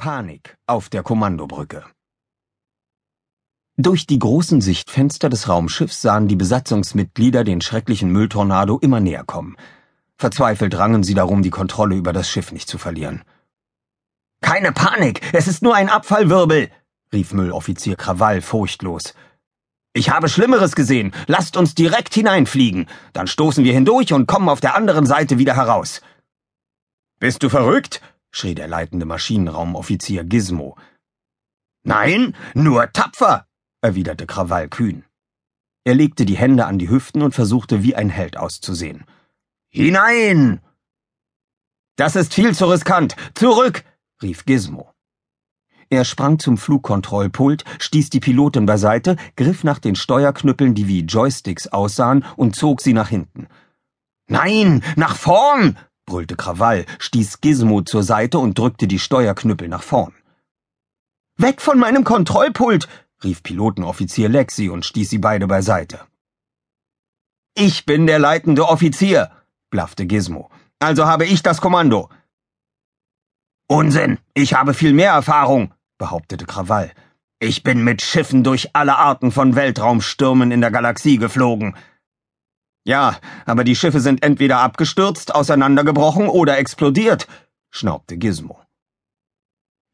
Panik auf der Kommandobrücke. Durch die großen Sichtfenster des Raumschiffs sahen die Besatzungsmitglieder den schrecklichen Mülltornado immer näher kommen. Verzweifelt rangen sie darum, die Kontrolle über das Schiff nicht zu verlieren. Keine Panik, es ist nur ein Abfallwirbel, rief Mülloffizier Krawall furchtlos. Ich habe Schlimmeres gesehen. Lasst uns direkt hineinfliegen. Dann stoßen wir hindurch und kommen auf der anderen Seite wieder heraus. Bist du verrückt? Schrie der leitende Maschinenraumoffizier Gizmo. Nein, nur tapfer, erwiderte Krawall kühn. Er legte die Hände an die Hüften und versuchte wie ein Held auszusehen. Hinein! Das ist viel zu riskant. Zurück! rief Gizmo. Er sprang zum Flugkontrollpult, stieß die Pilotin beiseite, griff nach den Steuerknüppeln, die wie Joysticks aussahen, und zog sie nach hinten. Nein, nach vorn! Brüllte Krawall, stieß Gizmo zur Seite und drückte die Steuerknüppel nach vorn. Weg von meinem Kontrollpult! rief Pilotenoffizier Lexi und stieß sie beide beiseite. Ich bin der leitende Offizier, blaffte Gizmo. Also habe ich das Kommando. Unsinn, ich habe viel mehr Erfahrung, behauptete Krawall. Ich bin mit Schiffen durch alle Arten von Weltraumstürmen in der Galaxie geflogen. Ja, aber die Schiffe sind entweder abgestürzt, auseinandergebrochen oder explodiert, schnaubte Gizmo.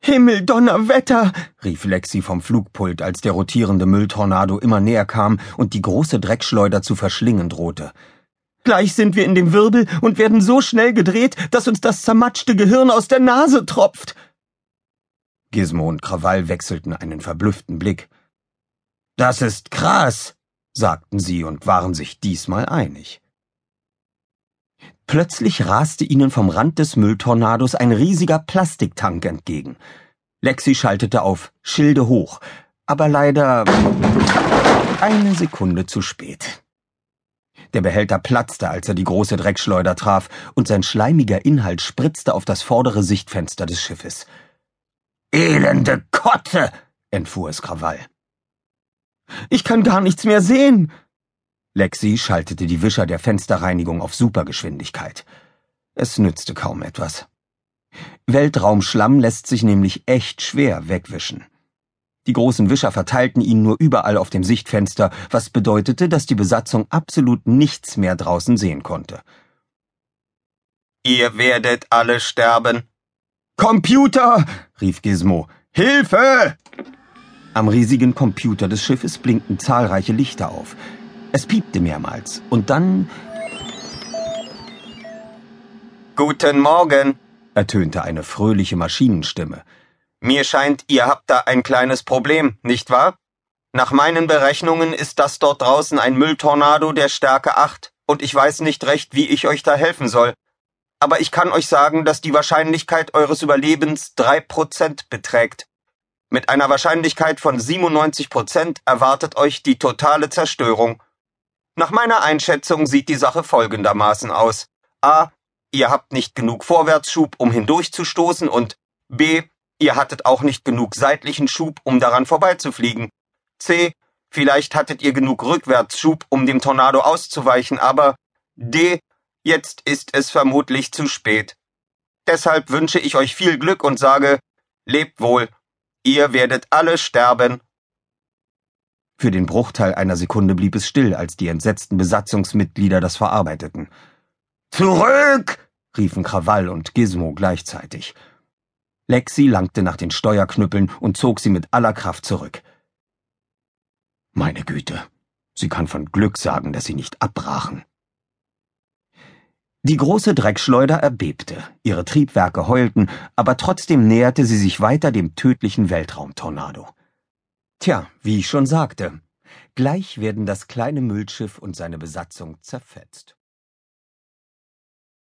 Himmeldonnerwetter! rief Lexi vom Flugpult, als der rotierende Mülltornado immer näher kam und die große Dreckschleuder zu verschlingen drohte. Gleich sind wir in dem Wirbel und werden so schnell gedreht, dass uns das zermatschte Gehirn aus der Nase tropft. Gizmo und Krawall wechselten einen verblüfften Blick. Das ist krass, sagten sie und waren sich diesmal einig. Plötzlich raste ihnen vom Rand des Mülltornados ein riesiger Plastiktank entgegen. Lexi schaltete auf Schilde hoch, aber leider eine Sekunde zu spät. Der Behälter platzte, als er die große Dreckschleuder traf, und sein schleimiger Inhalt spritzte auf das vordere Sichtfenster des Schiffes. Elende Kotze! entfuhr es Krawall. Ich kann gar nichts mehr sehen. Lexi schaltete die Wischer der Fensterreinigung auf Supergeschwindigkeit. Es nützte kaum etwas. Weltraumschlamm lässt sich nämlich echt schwer wegwischen. Die großen Wischer verteilten ihn nur überall auf dem Sichtfenster, was bedeutete, dass die Besatzung absolut nichts mehr draußen sehen konnte. Ihr werdet alle sterben. Computer! rief Gizmo. Hilfe! Am riesigen Computer des Schiffes blinkten zahlreiche Lichter auf. Es piepte mehrmals und dann. Guten Morgen, ertönte eine fröhliche Maschinenstimme. Mir scheint, ihr habt da ein kleines Problem, nicht wahr? Nach meinen Berechnungen ist das dort draußen ein Mülltornado der Stärke 8 und ich weiß nicht recht, wie ich euch da helfen soll. Aber ich kann euch sagen, dass die Wahrscheinlichkeit eures Überlebens drei Prozent beträgt. Mit einer Wahrscheinlichkeit von 97 Prozent erwartet euch die totale Zerstörung. Nach meiner Einschätzung sieht die Sache folgendermaßen aus. A. Ihr habt nicht genug Vorwärtsschub, um hindurchzustoßen und B. Ihr hattet auch nicht genug seitlichen Schub, um daran vorbeizufliegen. C. Vielleicht hattet ihr genug Rückwärtsschub, um dem Tornado auszuweichen, aber D. Jetzt ist es vermutlich zu spät. Deshalb wünsche ich euch viel Glück und sage, lebt wohl. Ihr werdet alle sterben. Für den Bruchteil einer Sekunde blieb es still, als die entsetzten Besatzungsmitglieder das verarbeiteten. Zurück! riefen Krawall und Gizmo gleichzeitig. Lexi langte nach den Steuerknüppeln und zog sie mit aller Kraft zurück. Meine Güte, sie kann von Glück sagen, dass sie nicht abbrachen. Die große Dreckschleuder erbebte, ihre Triebwerke heulten, aber trotzdem näherte sie sich weiter dem tödlichen Weltraumtornado. Tja, wie ich schon sagte, gleich werden das kleine Müllschiff und seine Besatzung zerfetzt.